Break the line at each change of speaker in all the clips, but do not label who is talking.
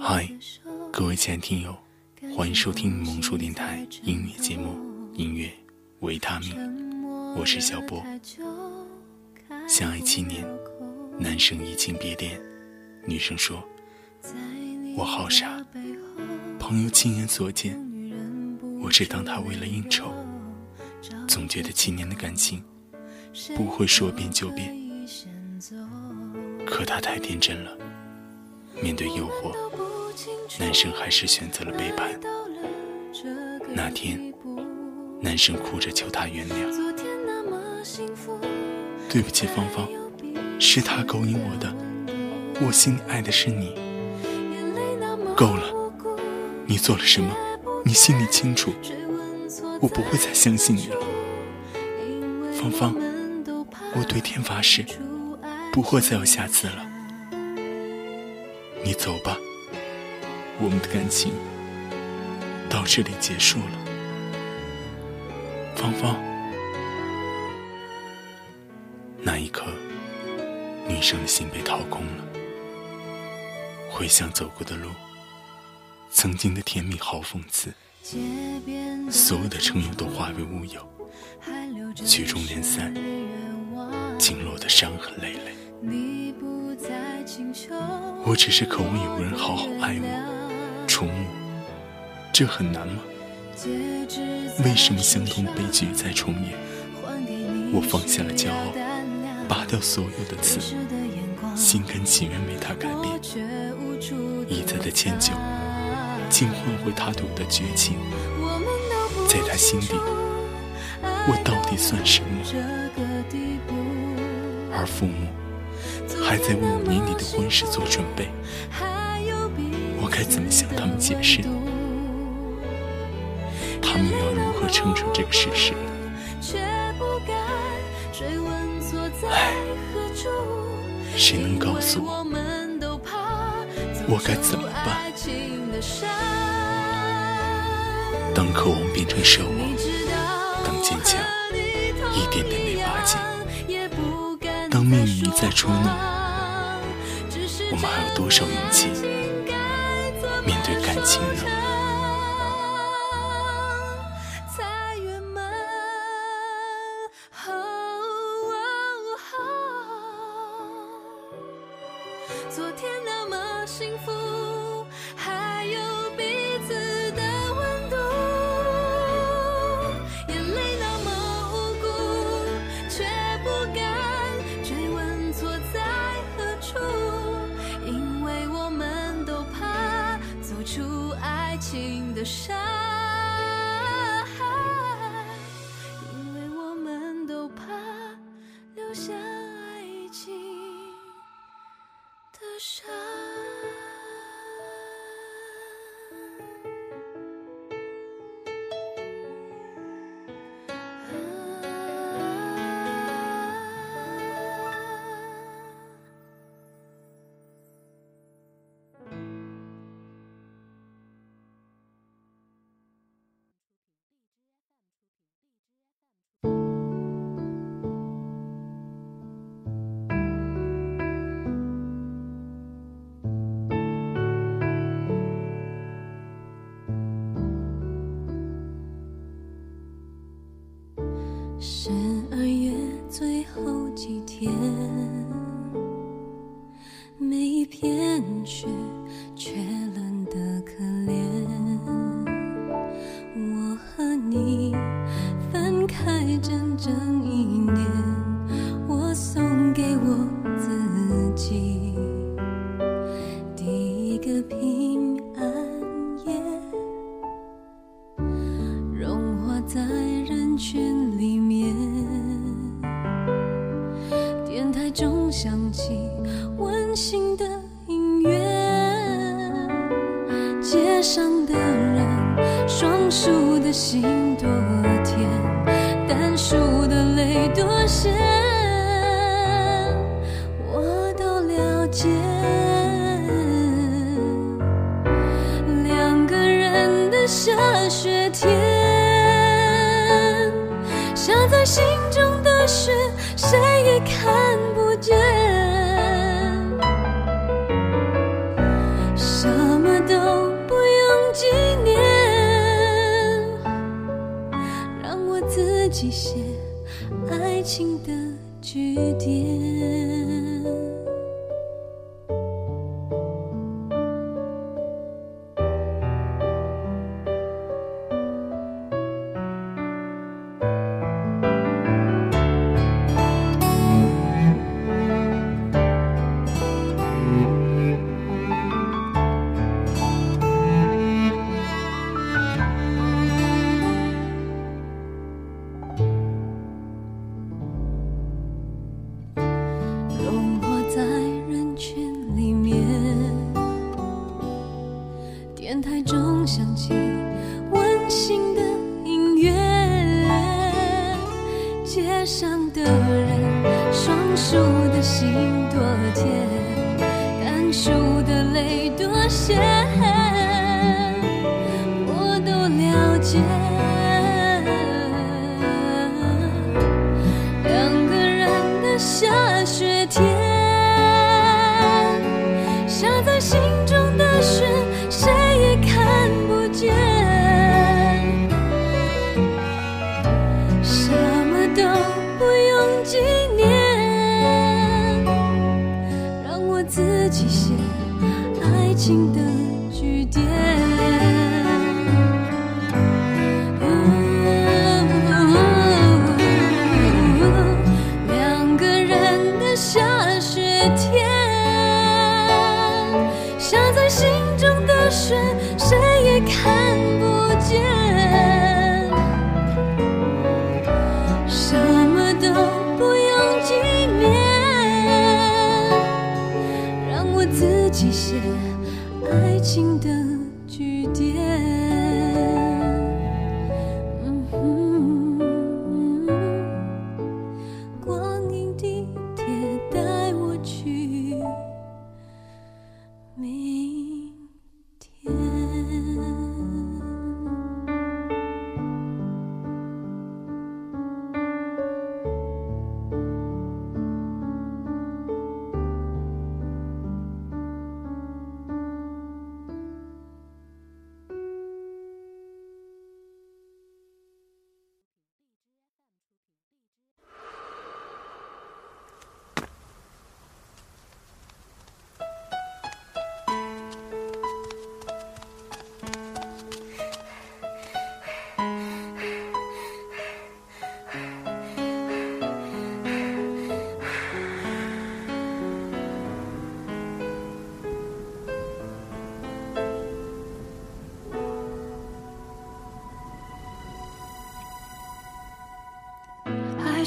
嗨，各位亲爱的听友，欢迎收听萌叔电台音乐节目《音乐维他命》，我是小波。相爱七年，男生移情别恋，女生说：“我好傻。”朋友亲眼所见，我只当他为了应酬。总觉得七年的感情不会说变就变，可他太天真了，面对诱惑。男生还是选择了背叛。那天，男生哭着求她原谅。对不起，芳芳，是他勾引我的，我心里爱的是你。够了，你做了什么？你心里清楚。我不会再相信你了，芳芳，我对天发誓，不会再有下次了。你走吧。我们的感情到这里结束了，芳芳。那一刻，女生的心被掏空了。回想走过的路，曾经的甜蜜好讽刺，所有的承诺都化为乌有，曲终人散，经落的伤痕累累。我只是渴望有人好好爱我。宠物，这很难吗？为什么相同悲剧再重演？我放下了骄傲，拔掉所有的刺，心甘情愿为他改变。一再的迁就，竟换回他对我的绝情。在他心底，我到底算什么？而父母还在为我年底的婚事做准备。我该怎么向他们解释？他们又要如何承受这个事实呢？唉，谁能告诉我，我该怎么办？当渴望变成奢望，当坚强一点点被瓦解，当命运一再捉弄，我们还有多少勇气？面对感情呢？
心的伤。心中的雪，谁也看不见。
情的句点。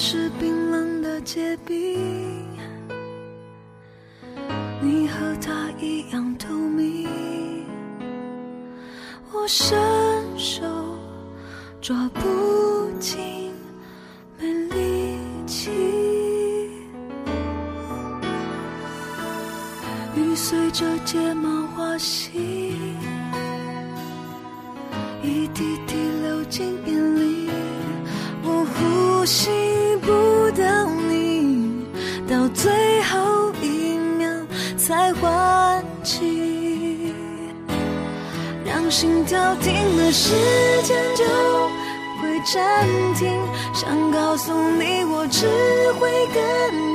是冰冷的结冰，你和他一样透明，我伸手抓不紧，没力气。雨随着睫毛滑行，一滴滴流进眼里，我呼吸。最后一秒才唤起，让心跳停了，时间就会暂停。想告诉你，我只会跟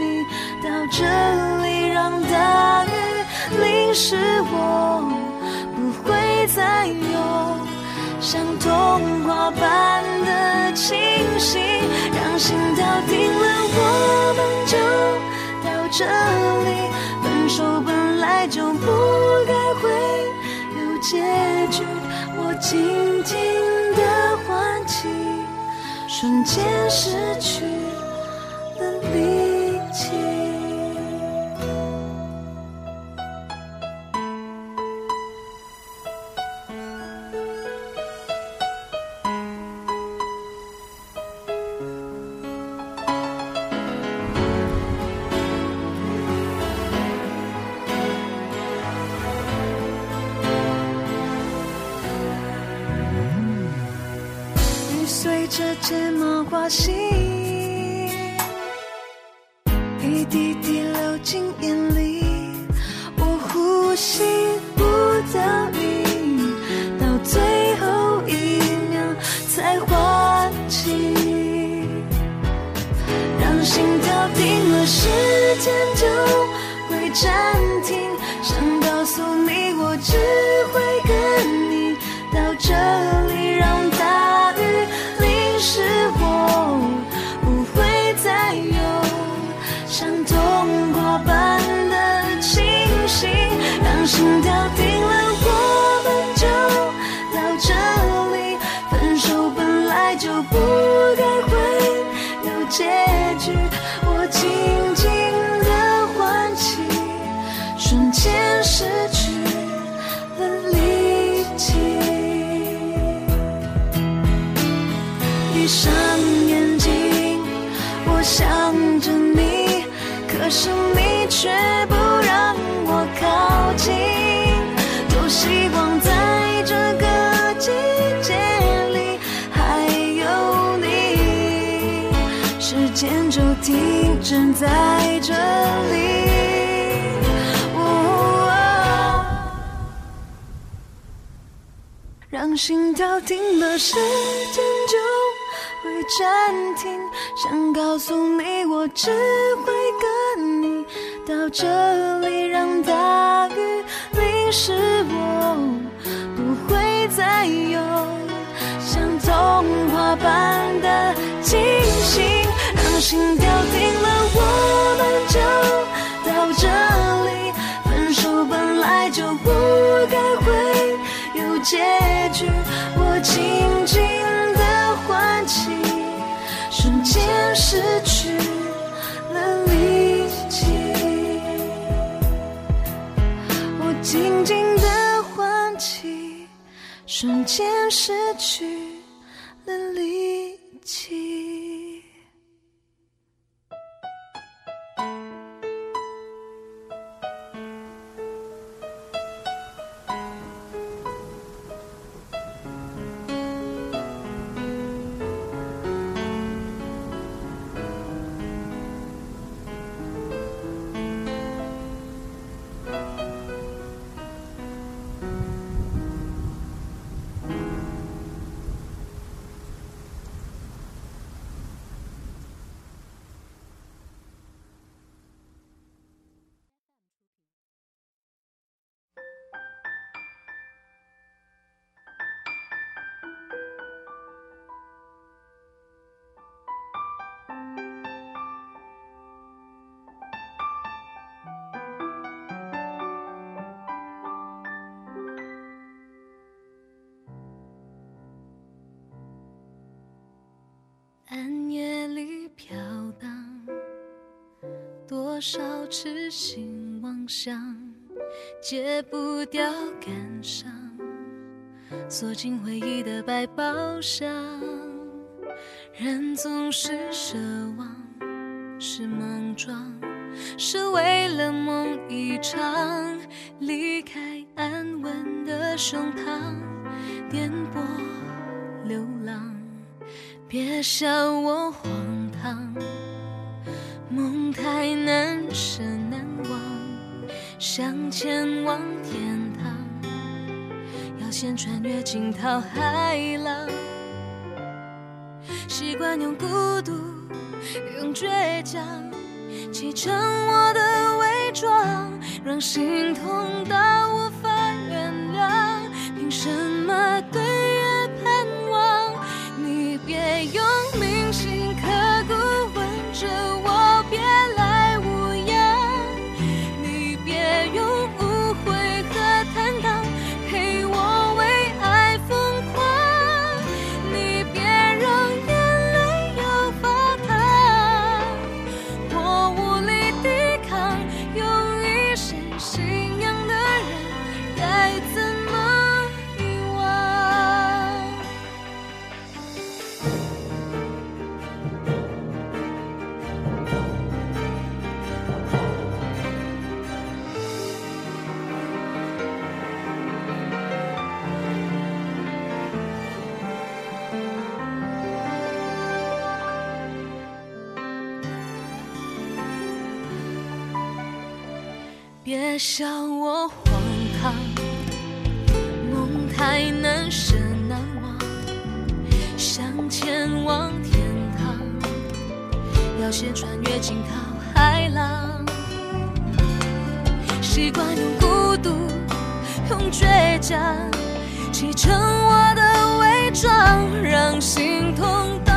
你到这里，让大雨淋湿我，不会再有像童话般的清醒。让心跳停了，我们就。这里分手本来就不该会有结局，我静静的唤起，瞬间失去。一滴滴流进眼里，我呼吸不到你，到最后一秒才换气，让心跳定了，时间就会暂停。想告诉你，我只会跟你到这里，让大雨淋湿。我。般的清醒，让心跳停了，我们就到这里。分手本来就不该会有结局，我静静的唤起，瞬间失去了力气。闭上停止在这里。哦让心跳停了，时间就会暂停。想告诉你，我只会跟你到这里，让大雨淋湿我，不会再有像童话般的惊醒。瞬间失去了力气。
多少痴心妄想，戒不掉感伤，锁进回忆的百宝箱。人总是奢望，是莽撞，是为了梦一场，离开安稳的胸膛，颠簸流浪。别笑我荒唐，梦太难舍难忘，想前往天堂，要先穿越惊涛骇浪。习惯用孤独，用倔强，砌成我的伪装，让心痛到无法原谅。凭什么对月盼望？你别用铭心刻骨吻着我，笑我荒唐，梦太难舍难忘，想前往天堂，要
先穿越惊涛骇浪，习惯用孤独，用倔强砌成我的伪装，让心痛。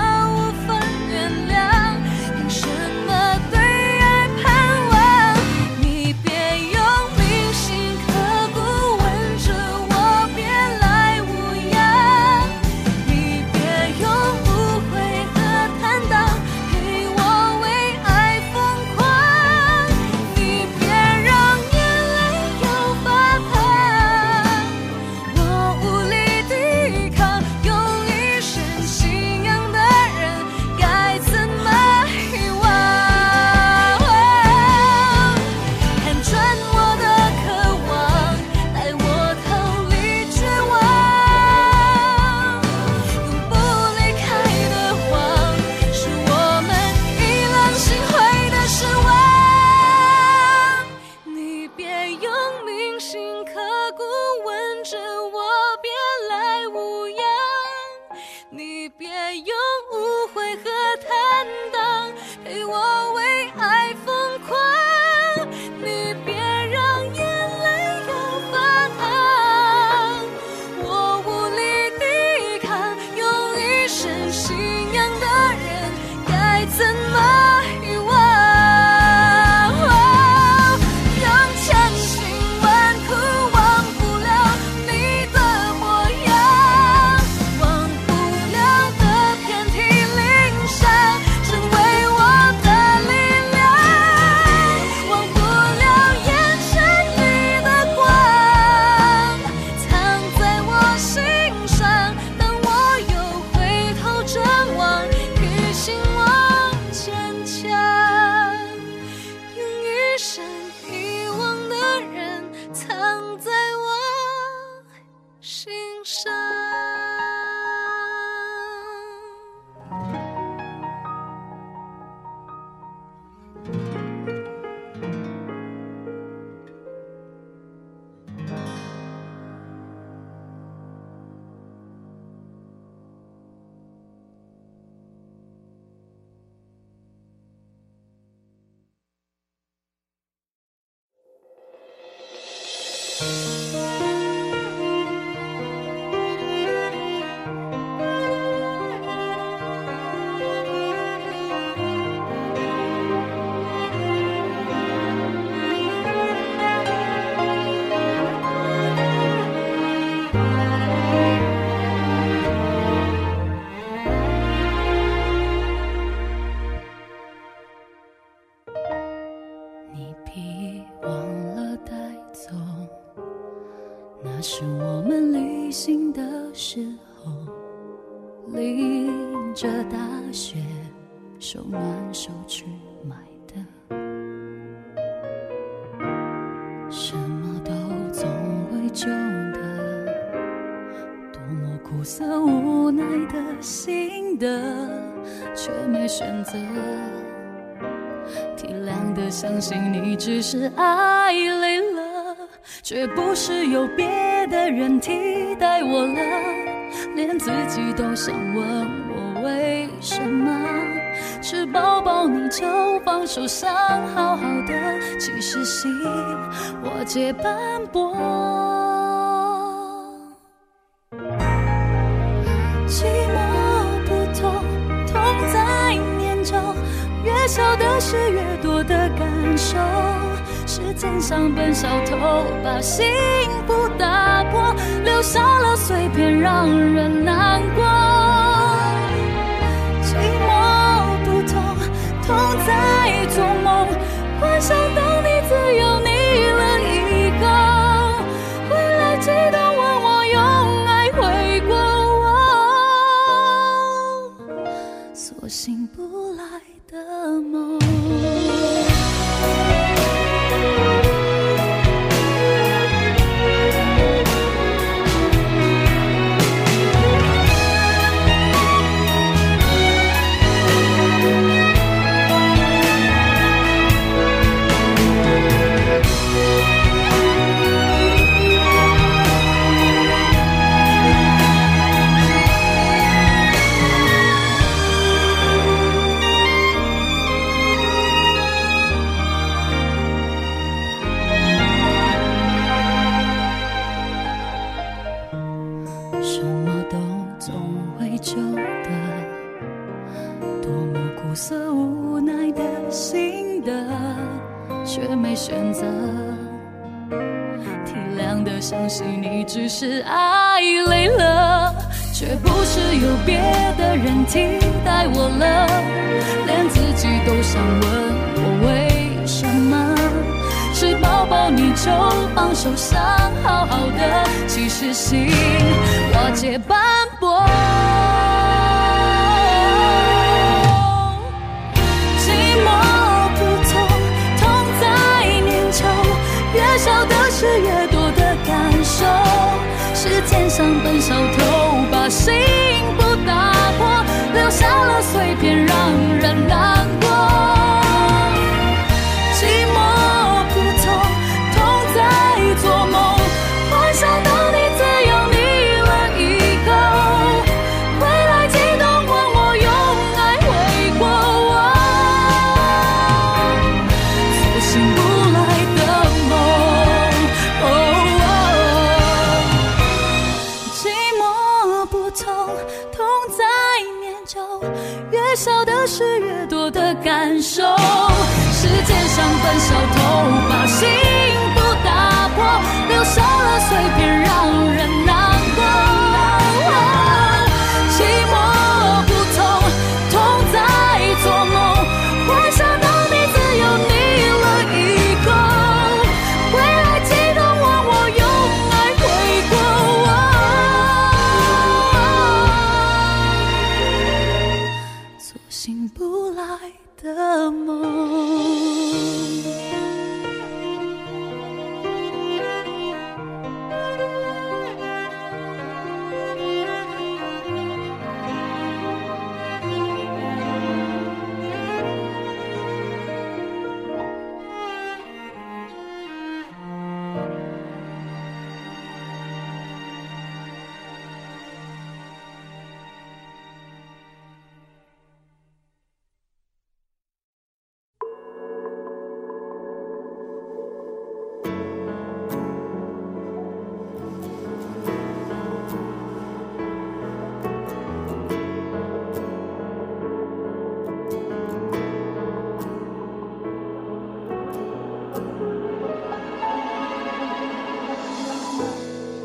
的，多么苦涩无奈的心的，却没选择体谅的
相信你只是爱累了，却不是有别的人替代我了。连自己都想问我为什么，吃饱饱你就放手，想好好的，其实心我皆斑驳。身上笨小偷，把幸福打破，留下了碎片，让人难过。寂寞不痛，痛在做梦，幻想
选择。体谅的相信你只是爱累了，却不是有别的人替代我了。连自己都想问我为什么，吃饱饱你就放手想好好的，其实心瓦解斑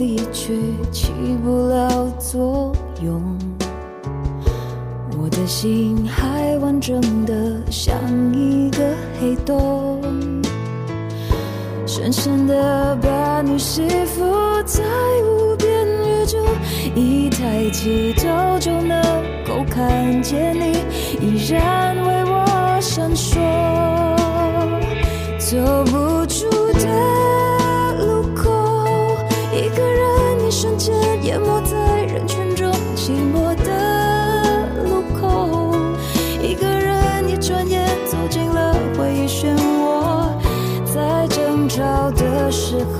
你却起不了作用，我的心还完整的像一个黑洞，深深的把你吸附在无边宇宙，一抬起头就能够看见你，依然为我闪烁，走不间淹没在人群中，寂寞的路口，一个人一转眼走进了回忆漩涡，在争吵的时候，